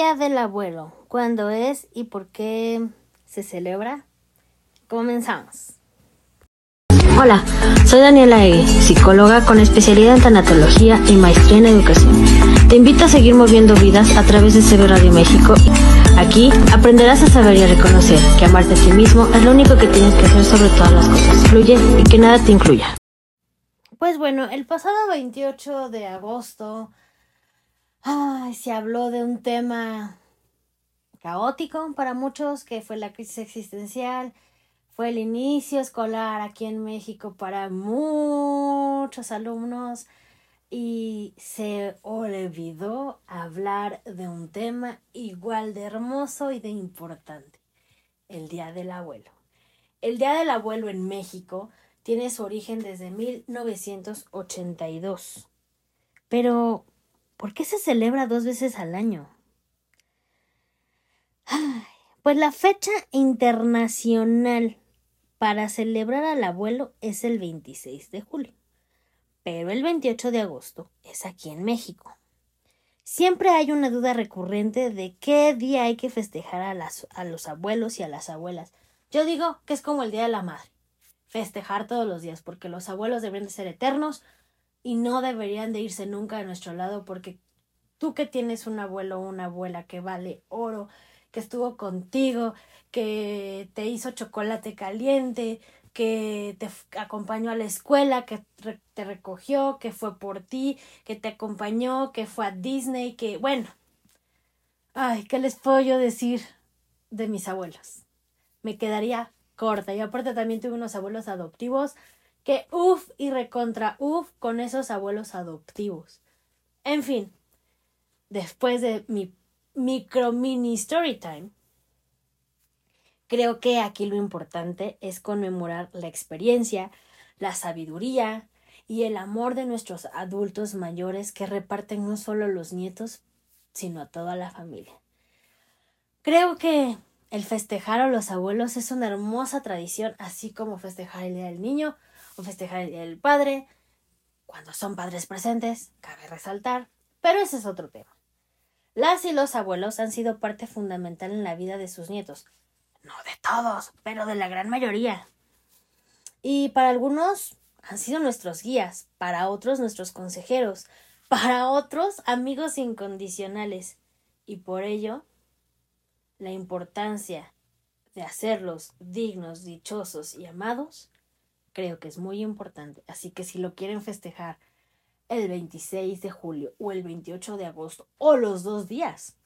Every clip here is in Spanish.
Día del Abuelo. ¿Cuándo es y por qué se celebra? Comenzamos. Hola, soy Daniela Egui, psicóloga con especialidad en tanatología y maestría en educación. Te invito a seguir moviendo vidas a través de CB Radio México. Aquí aprenderás a saber y a reconocer que amarte a ti mismo es lo único que tienes que hacer sobre todas las cosas. Fluye y que nada te incluya. Pues bueno, el pasado 28 de agosto ay, se habló de un tema caótico para muchos, que fue la crisis existencial, fue el inicio escolar aquí en México para muchos alumnos y se olvidó hablar de un tema igual de hermoso y de importante, el Día del Abuelo. El Día del Abuelo en México tiene su origen desde 1982. Pero, ¿por qué se celebra dos veces al año? pues la fecha internacional para celebrar al abuelo es el 26 de julio, pero el 28 de agosto es aquí en México. Siempre hay una duda recurrente de qué día hay que festejar a, a los abuelos y a las abuelas. Yo digo que es como el Día de la Madre festejar todos los días, porque los abuelos deben de ser eternos y no deberían de irse nunca de nuestro lado, porque tú que tienes un abuelo o una abuela que vale oro, que estuvo contigo, que te hizo chocolate caliente, que te acompañó a la escuela, que te recogió, que fue por ti, que te acompañó, que fue a Disney, que bueno. Ay, ¿qué les puedo yo decir de mis abuelos? Me quedaría corta. Y aparte también tuve unos abuelos adoptivos que uff y recontra uff con esos abuelos adoptivos. En fin, después de mi micro mini story time, creo que aquí lo importante es conmemorar la experiencia, la sabiduría y el amor de nuestros adultos mayores que reparten no solo los nietos, sino a toda la familia. Creo que el festejar a los abuelos es una hermosa tradición, así como festejar el Día del Niño o festejar el Día del Padre, cuando son padres presentes, cabe resaltar, pero ese es otro tema. Las y los abuelos han sido parte fundamental en la vida de sus nietos. No de todos, pero de la gran mayoría. Y para algunos han sido nuestros guías, para otros nuestros consejeros, para otros amigos incondicionales. Y por ello la importancia de hacerlos dignos, dichosos y amados, creo que es muy importante. Así que si lo quieren festejar el 26 de julio o el 28 de agosto o los dos días,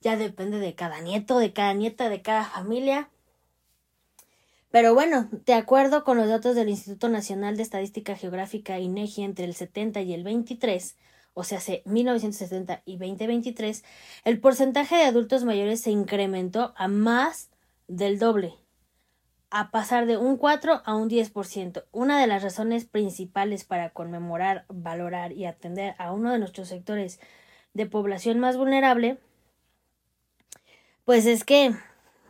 ya depende de cada nieto, de cada nieta, de cada familia. Pero bueno, de acuerdo con los datos del Instituto Nacional de Estadística Geográfica INEGI entre el 70 y el 23, o sea, hace 1970 y 2023, el porcentaje de adultos mayores se incrementó a más del doble, a pasar de un 4 a un 10%. Una de las razones principales para conmemorar, valorar y atender a uno de nuestros sectores de población más vulnerable, pues es que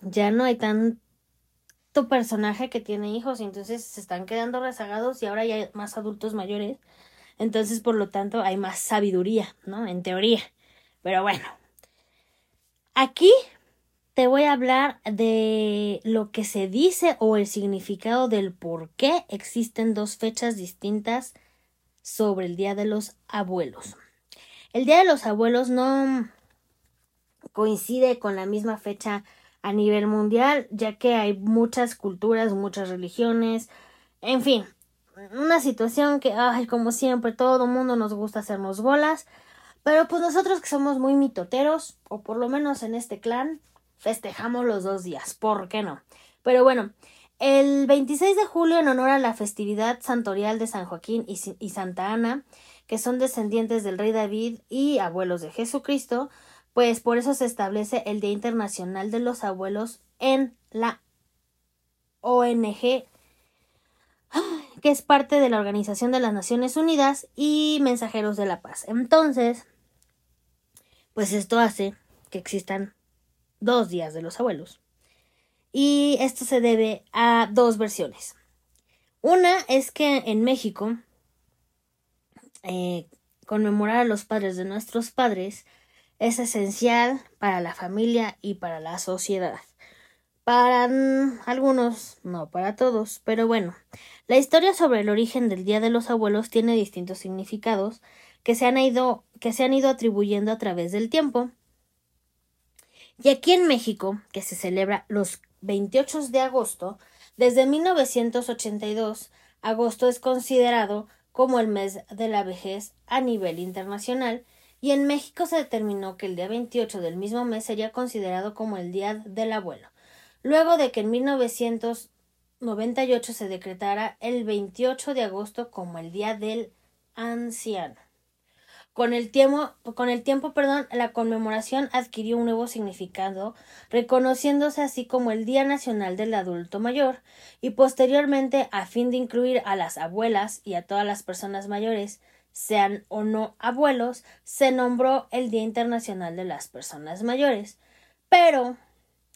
ya no hay tanto personaje que tiene hijos y entonces se están quedando rezagados y ahora ya hay más adultos mayores entonces, por lo tanto, hay más sabiduría, ¿no? En teoría. Pero bueno. Aquí te voy a hablar de lo que se dice o el significado del por qué existen dos fechas distintas sobre el Día de los Abuelos. El Día de los Abuelos no coincide con la misma fecha a nivel mundial, ya que hay muchas culturas, muchas religiones, en fin, una situación que, ay, como siempre, todo el mundo nos gusta hacernos bolas. Pero pues nosotros que somos muy mitoteros, o por lo menos en este clan, festejamos los dos días. ¿Por qué no? Pero bueno, el 26 de julio, en honor a la festividad santorial de San Joaquín y, y Santa Ana, que son descendientes del rey David y abuelos de Jesucristo, pues por eso se establece el Día Internacional de los Abuelos en la ONG que es parte de la Organización de las Naciones Unidas y Mensajeros de la Paz. Entonces, pues esto hace que existan dos días de los abuelos. Y esto se debe a dos versiones. Una es que en México, eh, conmemorar a los padres de nuestros padres es esencial para la familia y para la sociedad. Para mm, algunos, no para todos, pero bueno, la historia sobre el origen del Día de los Abuelos tiene distintos significados que se han ido, que se han ido atribuyendo a través del tiempo. Y aquí en México, que se celebra los 28 de agosto, desde 1982, agosto es considerado como el mes de la vejez a nivel internacional y en México se determinó que el día 28 del mismo mes sería considerado como el Día del Abuelo, luego de que en 1998 se decretara el 28 de agosto como el Día del Anciano. Con el tiempo, con el tiempo perdón, la conmemoración adquirió un nuevo significado, reconociéndose así como el Día Nacional del Adulto Mayor, y posteriormente, a fin de incluir a las abuelas y a todas las personas mayores, sean o no abuelos, se nombró el Día Internacional de las Personas Mayores. Pero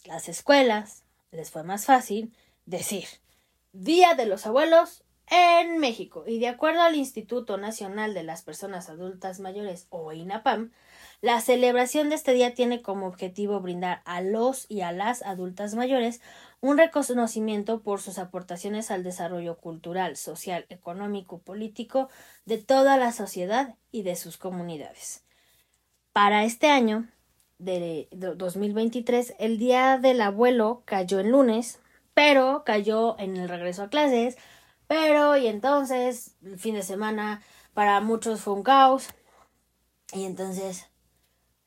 las escuelas les fue más fácil decir Día de los Abuelos en México. Y de acuerdo al Instituto Nacional de las Personas Adultas Mayores o INAPAM, la celebración de este día tiene como objetivo brindar a los y a las adultas mayores un reconocimiento por sus aportaciones al desarrollo cultural, social, económico, político de toda la sociedad y de sus comunidades. Para este año de 2023, el Día del Abuelo cayó en lunes, pero cayó en el regreso a clases, pero y entonces el fin de semana para muchos fue un caos y entonces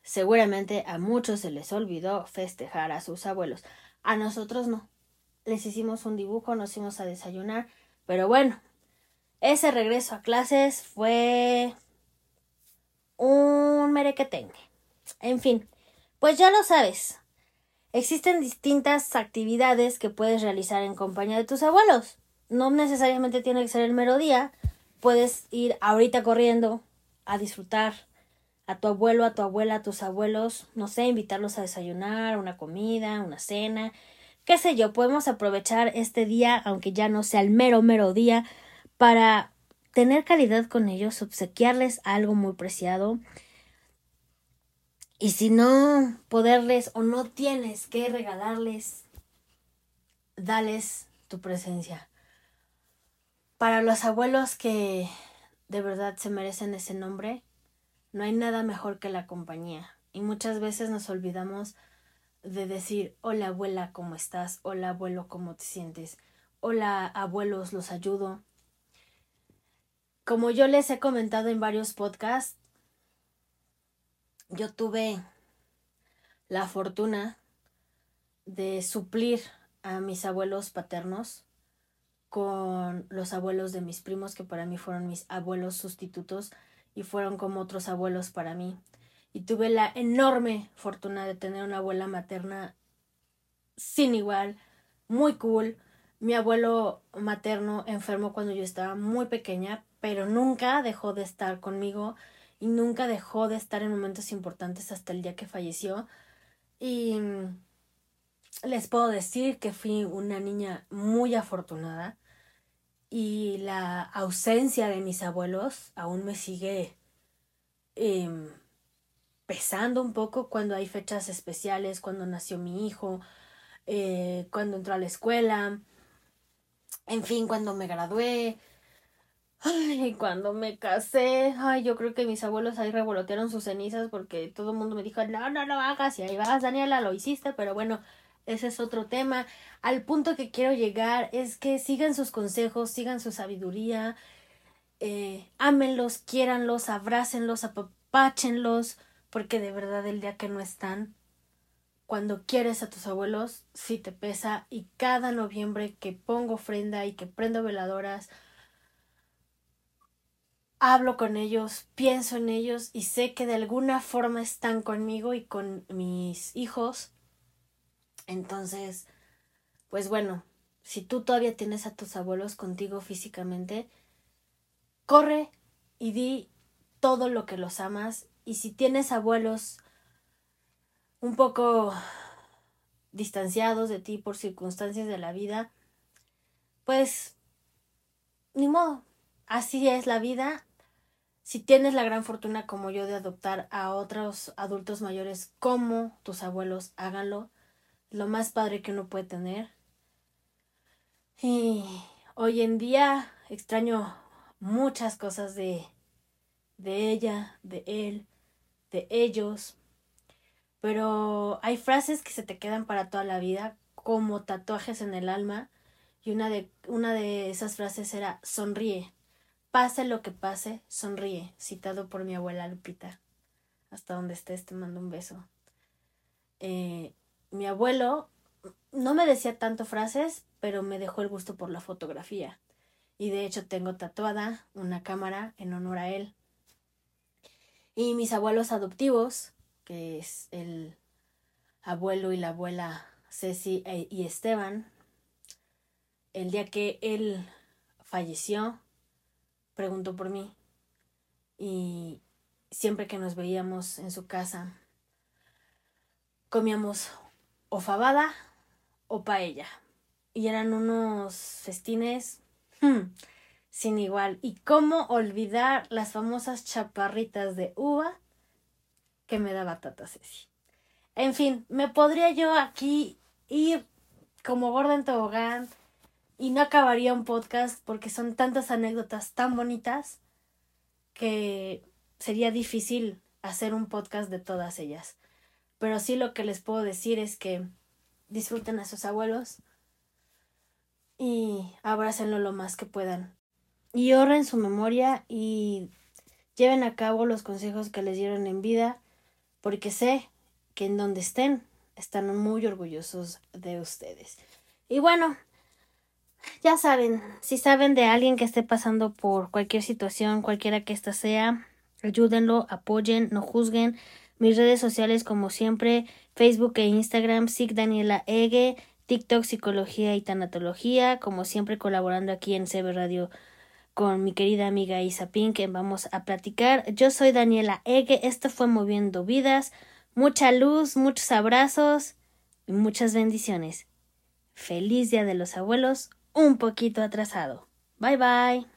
seguramente a muchos se les olvidó festejar a sus abuelos. A nosotros no. Les hicimos un dibujo, nos fuimos a desayunar, pero bueno, ese regreso a clases fue un merequetengue. En fin, pues ya lo sabes. Existen distintas actividades que puedes realizar en compañía de tus abuelos no necesariamente tiene que ser el mero día, puedes ir ahorita corriendo a disfrutar a tu abuelo, a tu abuela, a tus abuelos, no sé, invitarlos a desayunar, una comida, una cena, qué sé yo, podemos aprovechar este día, aunque ya no sea el mero, mero día, para tener calidad con ellos, obsequiarles algo muy preciado. Y si no poderles o no tienes que regalarles, dales tu presencia. Para los abuelos que de verdad se merecen ese nombre, no hay nada mejor que la compañía. Y muchas veces nos olvidamos de decir, hola abuela, ¿cómo estás? Hola abuelo, ¿cómo te sientes? Hola abuelos, los ayudo. Como yo les he comentado en varios podcasts, yo tuve la fortuna de suplir a mis abuelos paternos con los abuelos de mis primos, que para mí fueron mis abuelos sustitutos y fueron como otros abuelos para mí. Y tuve la enorme fortuna de tener una abuela materna sin igual, muy cool. Mi abuelo materno enfermó cuando yo estaba muy pequeña, pero nunca dejó de estar conmigo y nunca dejó de estar en momentos importantes hasta el día que falleció. Y les puedo decir que fui una niña muy afortunada y la ausencia de mis abuelos aún me sigue em, pesando un poco cuando hay fechas especiales, cuando nació mi hijo, eh, cuando entró a la escuela, en fin, cuando me gradué, ay, cuando me casé, ay, yo creo que mis abuelos ahí revolotearon sus cenizas porque todo el mundo me dijo, no, no lo hagas, y ahí vas, Daniela, lo hiciste, pero bueno, ese es otro tema. Al punto que quiero llegar es que sigan sus consejos, sigan su sabiduría, eh, ámenlos, quiéranlos, abrácenlos, apapáchenlos, porque de verdad el día que no están, cuando quieres a tus abuelos, sí te pesa y cada noviembre que pongo ofrenda y que prendo veladoras, hablo con ellos, pienso en ellos y sé que de alguna forma están conmigo y con mis hijos entonces, pues bueno, si tú todavía tienes a tus abuelos contigo físicamente, corre y di todo lo que los amas. Y si tienes abuelos un poco distanciados de ti por circunstancias de la vida, pues ni modo, así es la vida. Si tienes la gran fortuna como yo de adoptar a otros adultos mayores como tus abuelos, háganlo. Lo más padre que uno puede tener. Y hoy en día extraño muchas cosas de, de ella, de él, de ellos. Pero hay frases que se te quedan para toda la vida, como tatuajes en el alma. Y una de, una de esas frases era sonríe. Pase lo que pase, sonríe, citado por mi abuela Lupita. Hasta donde estés, te mando un beso. Eh, mi abuelo no me decía tanto frases, pero me dejó el gusto por la fotografía. Y de hecho tengo tatuada una cámara en honor a él. Y mis abuelos adoptivos, que es el abuelo y la abuela Ceci e, y Esteban, el día que él falleció, preguntó por mí y siempre que nos veíamos en su casa comíamos o fabada o paella y eran unos festines hmm, sin igual y cómo olvidar las famosas chaparritas de uva que me daba Tata Ceci. En fin, me podría yo aquí ir como gorda en tobogán y no acabaría un podcast porque son tantas anécdotas tan bonitas que sería difícil hacer un podcast de todas ellas. Pero sí lo que les puedo decir es que disfruten a sus abuelos y abrácenlo lo más que puedan. Y honren su memoria y lleven a cabo los consejos que les dieron en vida, porque sé que en donde estén están muy orgullosos de ustedes. Y bueno, ya saben, si saben de alguien que esté pasando por cualquier situación, cualquiera que ésta sea, ayúdenlo, apoyen, no juzguen. Mis redes sociales, como siempre, Facebook e Instagram, SIG Daniela Ege, TikTok Psicología y Tanatología, como siempre colaborando aquí en CB Radio con mi querida amiga Isa Pink, que vamos a platicar. Yo soy Daniela Ege, esto fue Moviendo Vidas. Mucha luz, muchos abrazos y muchas bendiciones. Feliz Día de los Abuelos un poquito atrasado. Bye bye.